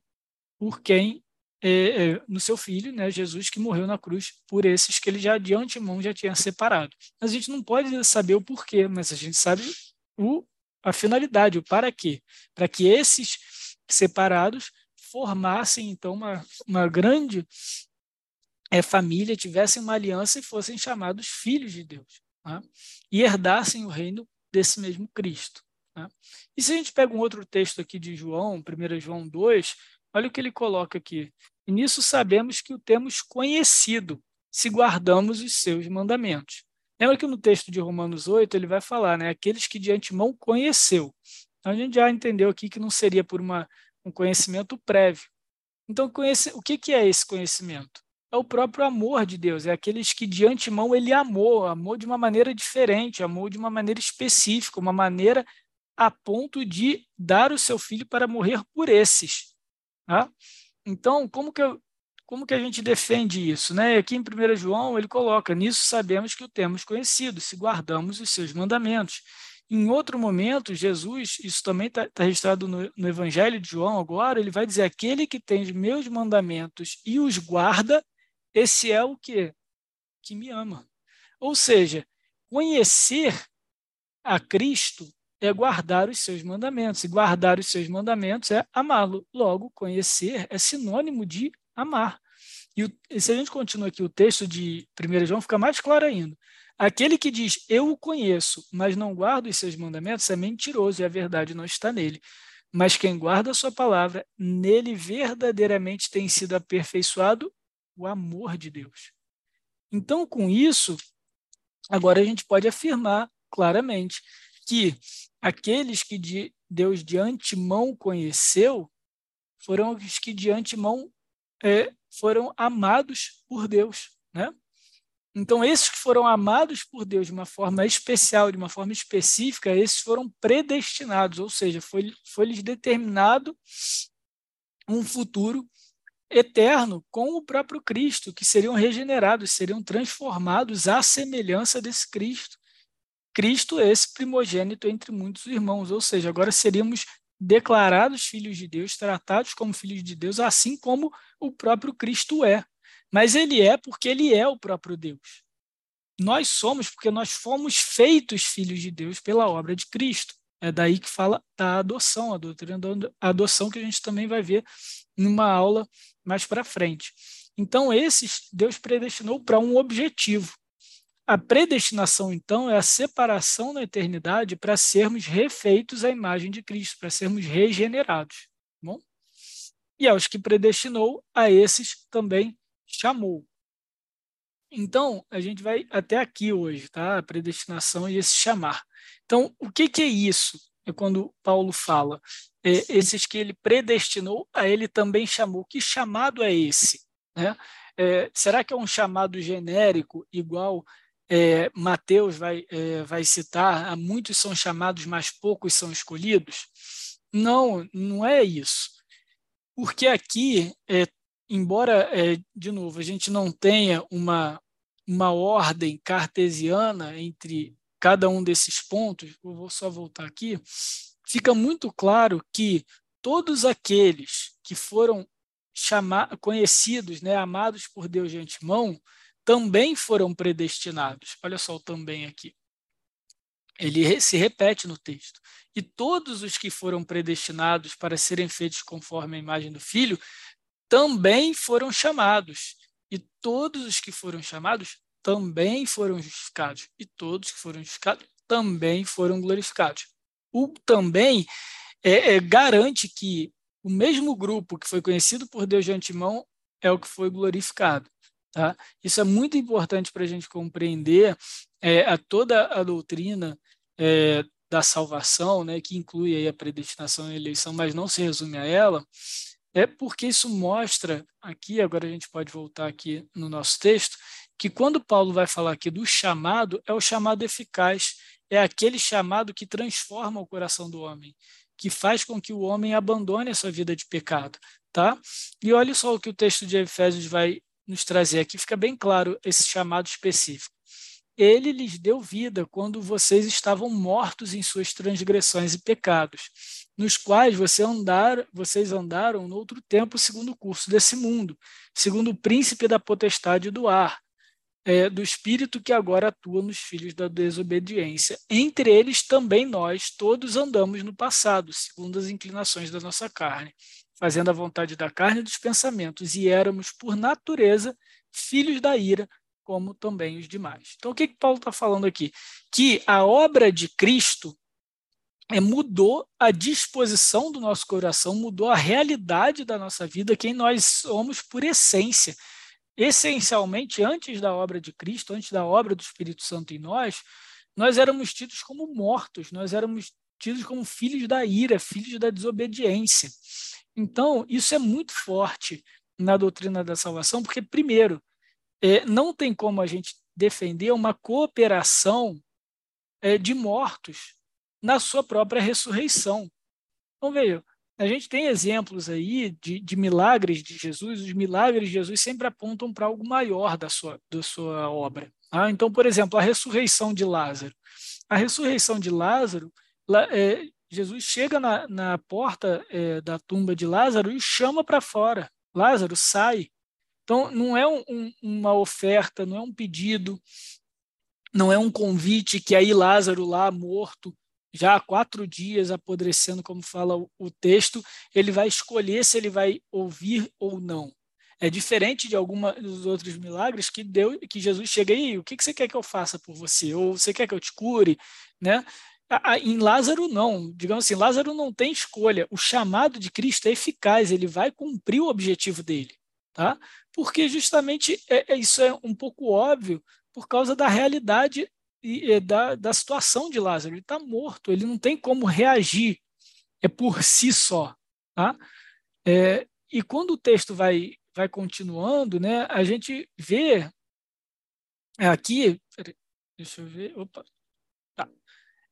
por quem é, é, no seu filho, né, Jesus, que morreu na cruz por esses que ele já de antemão já tinha separado. A gente não pode saber o porquê, mas a gente sabe o, a finalidade, o para quê. Para que esses separados formassem, então, uma, uma grande é, família tivessem uma aliança e fossem chamados filhos de Deus tá? e herdassem o reino desse mesmo Cristo. Tá? E se a gente pega um outro texto aqui de João, 1 João 2, olha o que ele coloca aqui. E nisso sabemos que o temos conhecido, se guardamos os seus mandamentos. Lembra que no texto de Romanos 8 ele vai falar, né? Aqueles que de antemão conheceu. Então a gente já entendeu aqui que não seria por uma, um conhecimento prévio. Então, conhece, o que, que é esse conhecimento? é o próprio amor de Deus, é aqueles que de antemão ele amou, amou de uma maneira diferente, amou de uma maneira específica, uma maneira a ponto de dar o seu filho para morrer por esses. Tá? Então, como que, eu, como que a gente defende isso? Né? Aqui em 1 João ele coloca, nisso sabemos que o temos conhecido, se guardamos os seus mandamentos. Em outro momento, Jesus, isso também está tá registrado no, no Evangelho de João agora, ele vai dizer, aquele que tem os meus mandamentos e os guarda, esse é o que? Que me ama. Ou seja, conhecer a Cristo é guardar os seus mandamentos. E guardar os seus mandamentos é amá-lo. Logo, conhecer é sinônimo de amar. E, o, e se a gente continua aqui o texto de 1 João, fica mais claro ainda. Aquele que diz, eu o conheço, mas não guarda os seus mandamentos, é mentiroso e a verdade não está nele. Mas quem guarda a sua palavra, nele verdadeiramente tem sido aperfeiçoado o amor de Deus. Então, com isso, agora a gente pode afirmar claramente que aqueles que de Deus de antemão conheceu foram os que de antemão é, foram amados por Deus, né? Então, esses que foram amados por Deus de uma forma especial, de uma forma específica, esses foram predestinados, ou seja, foi, foi lhes determinado um futuro eterno com o próprio Cristo, que seriam regenerados, seriam transformados à semelhança desse Cristo. Cristo é esse primogênito entre muitos irmãos, ou seja, agora seríamos declarados filhos de Deus, tratados como filhos de Deus, assim como o próprio Cristo é. Mas ele é porque ele é o próprio Deus. Nós somos porque nós fomos feitos filhos de Deus pela obra de Cristo. É daí que fala da adoção, a doutrina da adoção que a gente também vai ver numa aula mais para frente. Então, esses Deus predestinou para um objetivo. A predestinação, então, é a separação na eternidade para sermos refeitos à imagem de Cristo, para sermos regenerados. Bom? E aos que predestinou, a esses também chamou. Então, a gente vai até aqui hoje, tá? A predestinação e esse chamar. Então, o que, que é isso? É quando Paulo fala, é, esses que ele predestinou, a ele também chamou. Que chamado é esse? Né? É, será que é um chamado genérico, igual é, Mateus vai, é, vai citar, muitos são chamados, mas poucos são escolhidos? Não, não é isso. Porque aqui, é, embora, é, de novo, a gente não tenha uma, uma ordem cartesiana entre cada um desses pontos, eu vou só voltar aqui, fica muito claro que todos aqueles que foram chamar, conhecidos, né, amados por Deus de antemão, também foram predestinados. Olha só o também aqui. Ele se repete no texto. E todos os que foram predestinados para serem feitos conforme a imagem do Filho também foram chamados. E todos os que foram chamados também foram justificados. E todos que foram justificados também foram glorificados. O também é, é, garante que o mesmo grupo que foi conhecido por Deus de antemão é o que foi glorificado. Tá? Isso é muito importante para a gente compreender é, a toda a doutrina é, da salvação, né, que inclui aí a predestinação e a eleição, mas não se resume a ela, é porque isso mostra aqui, agora a gente pode voltar aqui no nosso texto, que quando Paulo vai falar aqui do chamado, é o chamado eficaz, é aquele chamado que transforma o coração do homem, que faz com que o homem abandone a sua vida de pecado, tá? E olha só o que o texto de Efésios vai nos trazer aqui, fica bem claro esse chamado específico. Ele lhes deu vida quando vocês estavam mortos em suas transgressões e pecados, nos quais você andar, vocês andaram no outro tempo segundo o curso desse mundo, segundo o príncipe da potestade do ar, é, do espírito que agora atua nos filhos da desobediência. Entre eles também nós todos andamos no passado, segundo as inclinações da nossa carne, fazendo a vontade da carne e dos pensamentos, e éramos, por natureza, filhos da ira, como também os demais. Então, o que, que Paulo está falando aqui? Que a obra de Cristo é, mudou a disposição do nosso coração, mudou a realidade da nossa vida, quem nós somos por essência. Essencialmente, antes da obra de Cristo, antes da obra do Espírito Santo em nós, nós éramos tidos como mortos, nós éramos tidos como filhos da ira, filhos da desobediência. Então, isso é muito forte na doutrina da salvação, porque, primeiro, é, não tem como a gente defender uma cooperação é, de mortos na sua própria ressurreição. Então, veja, a gente tem exemplos aí de, de, milagres de Jesus, os milagres de Jesus sempre apontam para algo maior da sua, da sua obra. Tá? Então, por exemplo, a ressurreição de Lázaro. A ressurreição de Lázaro, lá, é, Jesus chega na, na porta é, da tumba de Lázaro e chama para fora. Lázaro, sai. Então, não é um, um, uma oferta, não é um pedido, não é um convite que aí Lázaro lá morto, já há quatro dias apodrecendo, como fala o, o texto, ele vai escolher se ele vai ouvir ou não. É diferente de alguns dos outros milagres que Deus, que Jesus chega aí, o que, que você quer que eu faça por você? Ou você quer que eu te cure? Né? Em Lázaro, não. Digamos assim, Lázaro não tem escolha. O chamado de Cristo é eficaz, ele vai cumprir o objetivo dele. Tá? Porque justamente é, é, isso é um pouco óbvio por causa da realidade e, da, da situação de Lázaro. Ele está morto, ele não tem como reagir é por si só. Tá? É, e quando o texto vai, vai continuando, né, a gente vê aqui, deixa eu ver, opa,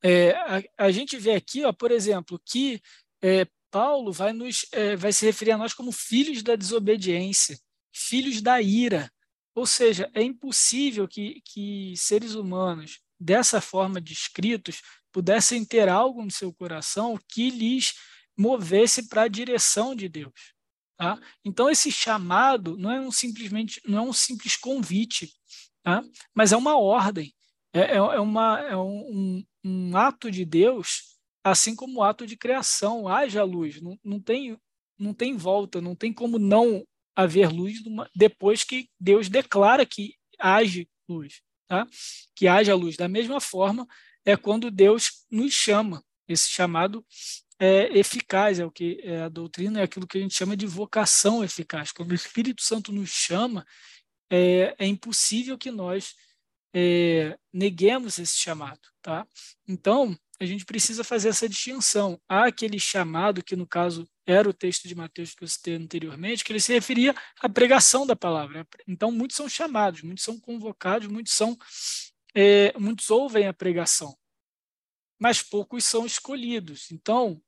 é, a, a, gente vê aqui, ó, por exemplo, que é, Paulo vai, nos, é, vai se referir a nós como filhos da desobediência, filhos da ira. Ou seja, é impossível que, que seres humanos, dessa forma descritos, pudessem ter algo no seu coração que lhes movesse para a direção de Deus. Tá? Então, esse chamado não é um simplesmente não é um simples convite, tá? mas é uma ordem, é, é, é uma, é um, um ato de Deus, assim como o ato de criação. Haja luz, não, não, tem, não tem volta, não tem como não haver luz depois que Deus declara que age luz, tá? que haja luz. Da mesma forma, é quando Deus nos chama, esse chamado é eficaz, é o que é a doutrina, é aquilo que a gente chama de vocação eficaz. Quando o Espírito Santo nos chama, é, é impossível que nós é, neguemos esse chamado. Tá? Então, a gente precisa fazer essa distinção. Há aquele chamado, que no caso era o texto de Mateus que eu citei anteriormente, que ele se referia à pregação da palavra. Então, muitos são chamados, muitos são convocados, muitos são é, muitos ouvem a pregação, mas poucos são escolhidos. Então,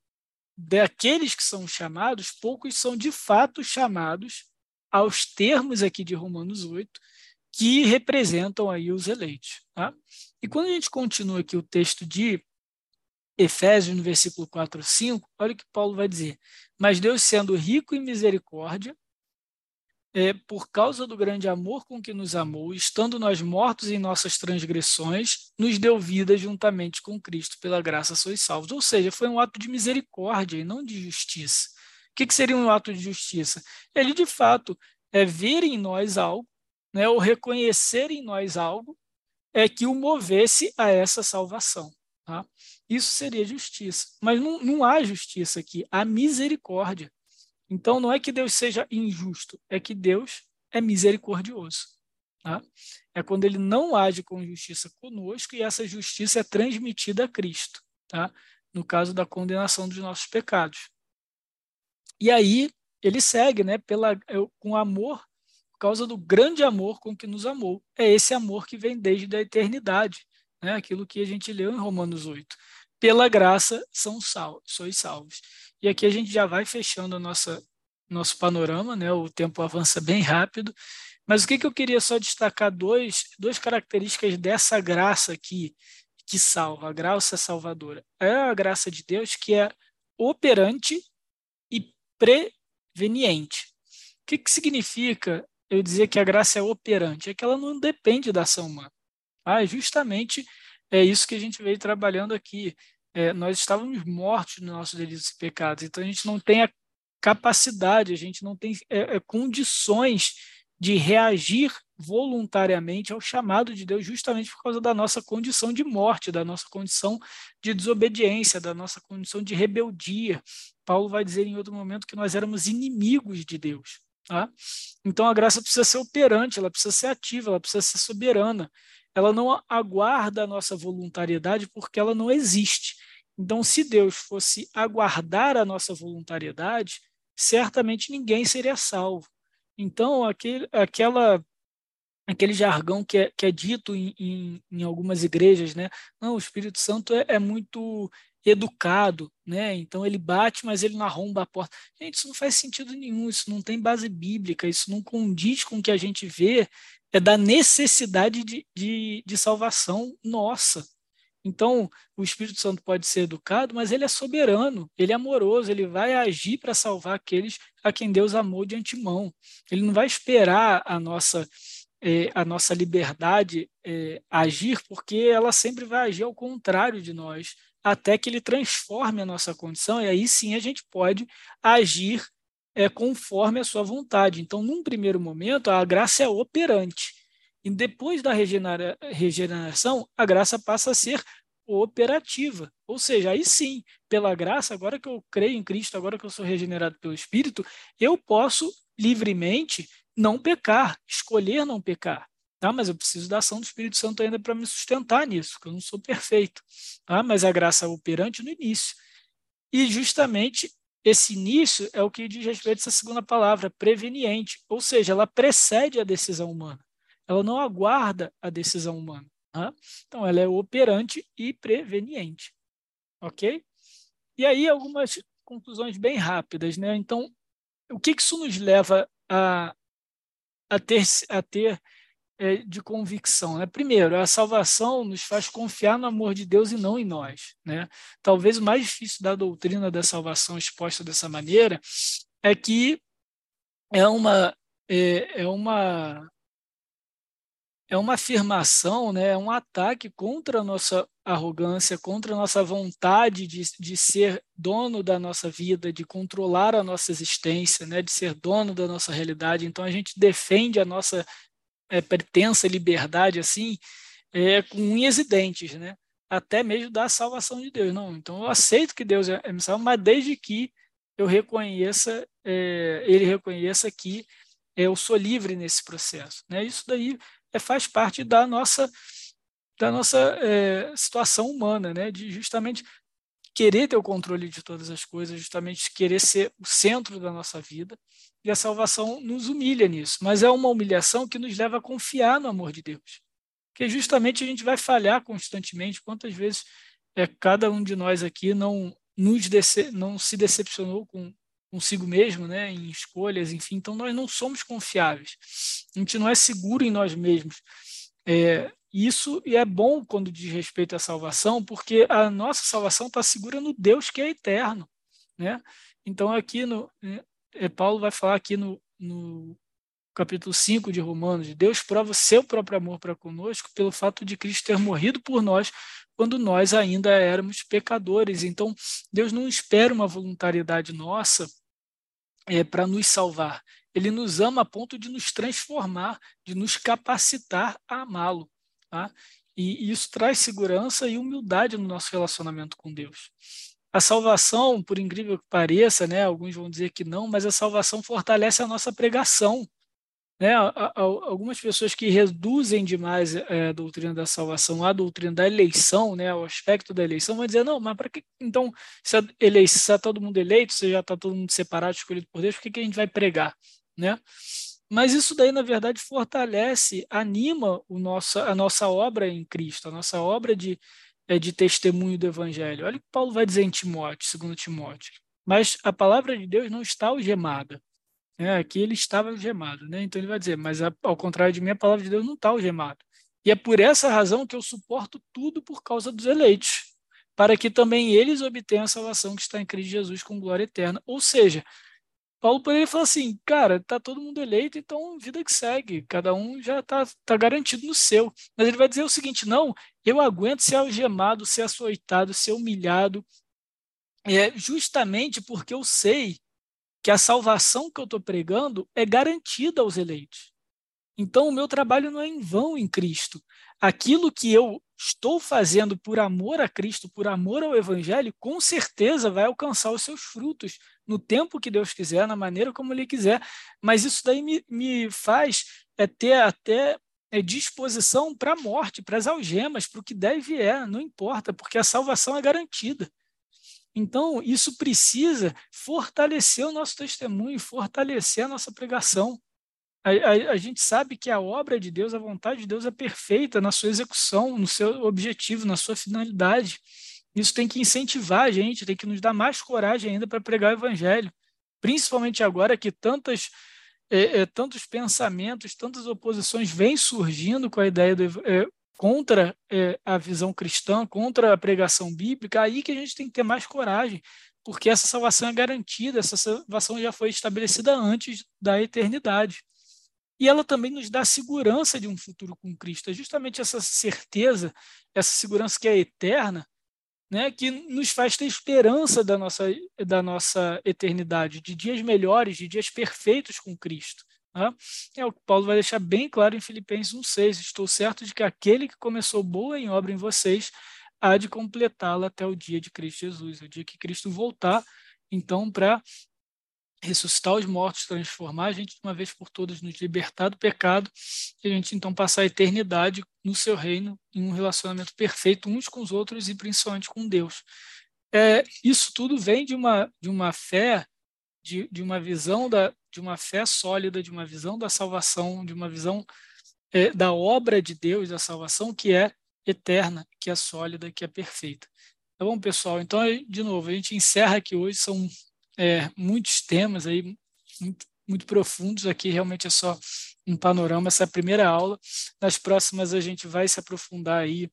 daqueles que são chamados, poucos são de fato chamados aos termos aqui de Romanos 8, que representam aí os eleitos. Tá? E quando a gente continua aqui o texto de Efésios, no versículo 4 5, olha o que Paulo vai dizer. Mas Deus, sendo rico em misericórdia, é, por causa do grande amor com que nos amou, estando nós mortos em nossas transgressões, nos deu vida juntamente com Cristo, pela graça sois salvos. Ou seja, foi um ato de misericórdia e não de justiça. O que, que seria um ato de justiça? Ele, de fato, é ver em nós algo né, ou reconhecer em nós algo é que o movesse a essa salvação. Tá? Isso seria justiça. Mas não, não há justiça aqui, há misericórdia. Então não é que Deus seja injusto, é que Deus é misericordioso. Tá? É quando ele não age com justiça conosco e essa justiça é transmitida a Cristo, tá? no caso da condenação dos nossos pecados. E aí ele segue né, pela, com amor por causa do grande amor com que nos amou. É esse amor que vem desde a eternidade, né? aquilo que a gente leu em Romanos 8. Pela graça são salvos, sois salvos. E aqui a gente já vai fechando a nossa nosso panorama, né? O tempo avança bem rápido. Mas o que, que eu queria só destacar dois, duas características dessa graça aqui que salva, a graça salvadora. É a graça de Deus que é operante e preveniente. O que, que significa eu dizer que a graça é operante, é que ela não depende da ação humana. Ah, justamente é isso que a gente veio trabalhando aqui. É, nós estávamos mortos nos nossos delitos e pecados, então a gente não tem a capacidade, a gente não tem é, é, condições de reagir voluntariamente ao chamado de Deus, justamente por causa da nossa condição de morte, da nossa condição de desobediência, da nossa condição de rebeldia. Paulo vai dizer em outro momento que nós éramos inimigos de Deus. Tá? Então a graça precisa ser operante, ela precisa ser ativa, ela precisa ser soberana. Ela não aguarda a nossa voluntariedade porque ela não existe. Então, se Deus fosse aguardar a nossa voluntariedade, certamente ninguém seria salvo. Então, aquele, aquela, aquele jargão que é, que é dito em, em, em, algumas igrejas, né? Não, o Espírito Santo é, é muito educado, né? Então ele bate, mas ele não arromba a porta. Gente, isso não faz sentido nenhum, isso não tem base bíblica, isso não condiz com o que a gente vê é da necessidade de, de, de salvação nossa. Então, o Espírito Santo pode ser educado, mas ele é soberano, ele é amoroso, ele vai agir para salvar aqueles a quem Deus amou de antemão. Ele não vai esperar a nossa, eh, a nossa liberdade eh, agir, porque ela sempre vai agir ao contrário de nós, até que ele transforme a nossa condição, e aí sim a gente pode agir eh, conforme a sua vontade. Então, num primeiro momento, a graça é operante e depois da regenera regeneração, a graça passa a ser operativa. Ou seja, aí sim, pela graça, agora que eu creio em Cristo, agora que eu sou regenerado pelo Espírito, eu posso livremente não pecar, escolher não pecar. Tá? Mas eu preciso da ação do Espírito Santo ainda para me sustentar nisso, porque eu não sou perfeito. Tá? Mas a graça operante no início. E justamente esse início é o que diz respeito a essa segunda palavra, preveniente, ou seja, ela precede a decisão humana ela não aguarda a decisão humana. Tá? Então, ela é operante e preveniente. Ok? E aí, algumas conclusões bem rápidas. Né? Então, o que, que isso nos leva a, a ter, a ter de convicção? Né? Primeiro, a salvação nos faz confiar no amor de Deus e não em nós. Né? Talvez o mais difícil da doutrina da salvação exposta dessa maneira é que é uma, é, é uma é uma afirmação, né, é um ataque contra a nossa arrogância, contra a nossa vontade de, de ser dono da nossa vida, de controlar a nossa existência, né, de ser dono da nossa realidade. Então a gente defende a nossa é, pertença liberdade assim, é, com unhas e dentes, né, até mesmo da salvação de Deus. Não, então eu aceito que Deus é, é me salva, mas desde que eu reconheça, é, ele reconheça que eu sou livre nesse processo. Né? Isso daí é, faz parte da nossa, da nossa é, situação humana, né? de justamente querer ter o controle de todas as coisas, justamente querer ser o centro da nossa vida. E a salvação nos humilha nisso, mas é uma humilhação que nos leva a confiar no amor de Deus. Porque justamente a gente vai falhar constantemente. Quantas vezes é, cada um de nós aqui não, nos dece não se decepcionou com, consigo mesmo, né, em escolhas, enfim. Então, nós não somos confiáveis. A gente não é seguro em nós mesmos. É, isso e é bom quando diz respeito à salvação, porque a nossa salvação está segura no Deus que é eterno, né? Então aqui no né, é, Paulo vai falar aqui no, no capítulo 5 de Romanos, Deus prova seu próprio amor para conosco pelo fato de Cristo ter morrido por nós quando nós ainda éramos pecadores. Então, Deus não espera uma voluntariedade nossa é, para nos salvar. Ele nos ama a ponto de nos transformar, de nos capacitar a amá-lo. Tá? E isso traz segurança e humildade no nosso relacionamento com Deus. A salvação, por incrível que pareça, né, alguns vão dizer que não, mas a salvação fortalece a nossa pregação. Né? Algumas pessoas que reduzem demais é, a doutrina da salvação à doutrina da eleição, né, o aspecto da eleição, vão dizer, não, mas para que então, se está todo mundo eleito, se já está todo mundo separado, escolhido por Deus, por que, que a gente vai pregar? Né? Mas isso daí, na verdade, fortalece, anima o nosso, a nossa obra em Cristo, a nossa obra de, é, de testemunho do Evangelho. Olha o que Paulo vai dizer em Timóteo, segundo Timóteo. Mas a palavra de Deus não está algemada, é, aqui ele estava algemado, né? Então ele vai dizer, mas ao contrário de mim, a palavra de Deus não está algemada. E é por essa razão que eu suporto tudo por causa dos eleitos, para que também eles obtenham a salvação que está em Cristo Jesus com glória eterna. Ou seja, Paulo poderia falar assim, cara, tá todo mundo eleito, então vida que segue, cada um já está tá garantido no seu. Mas ele vai dizer o seguinte, não, eu aguento ser algemado, ser açoitado, ser humilhado, é justamente porque eu sei que a salvação que eu estou pregando é garantida aos eleitos. Então, o meu trabalho não é em vão em Cristo. Aquilo que eu estou fazendo por amor a Cristo, por amor ao Evangelho, com certeza vai alcançar os seus frutos no tempo que Deus quiser, na maneira como Ele quiser. Mas isso daí me, me faz é, ter até é, disposição para a morte, para as algemas, para o que deve é, não importa, porque a salvação é garantida. Então, isso precisa fortalecer o nosso testemunho, fortalecer a nossa pregação. A, a, a, gente sabe que a obra de Deus, a vontade de Deus é perfeita na sua execução, no seu objetivo, na sua finalidade. Isso tem que incentivar a gente, tem que nos dar mais coragem ainda para pregar o evangelho, principalmente agora que tantas, é, é, tantos pensamentos, tantas oposições vêm surgindo com a ideia do, é, contra é, a visão cristã, contra a pregação bíblica, aí que a gente tem que ter mais coragem, porque essa salvação é garantida, essa salvação já foi estabelecida antes da eternidade. E ela também nos dá segurança de um futuro com Cristo. É justamente essa certeza, essa segurança que é eterna, né, que nos faz ter esperança da nossa, da nossa eternidade, de dias melhores, de dias perfeitos com Cristo. Né? É o que Paulo vai deixar bem claro em Filipenses 1,6. Estou certo de que aquele que começou boa em obra em vocês há de completá-la até o dia de Cristo Jesus, o dia que Cristo voltar, então, para ressuscitar os mortos, transformar a gente de uma vez por todas, nos libertar do pecado, e a gente então passar a eternidade no seu reino, em um relacionamento perfeito uns com os outros e principalmente com Deus. É, isso tudo vem de uma, de uma fé, de, de uma visão da, de uma fé sólida, de uma visão da salvação, de uma visão é, da obra de Deus, da salvação, que é eterna, que é sólida, que é perfeita. Tá bom, pessoal? Então, de novo, a gente encerra aqui hoje, são é, muitos temas aí muito, muito profundos. Aqui realmente é só um panorama, essa é primeira aula. Nas próximas a gente vai se aprofundar aí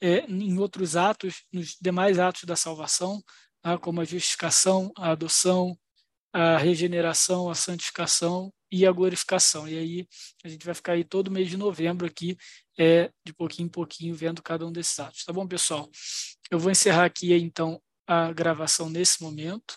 é, em outros atos, nos demais atos da salvação, tá? como a justificação, a adoção, a regeneração, a santificação e a glorificação. E aí a gente vai ficar aí todo mês de novembro aqui, é, de pouquinho em pouquinho, vendo cada um desses atos. Tá bom, pessoal? Eu vou encerrar aqui então a gravação nesse momento.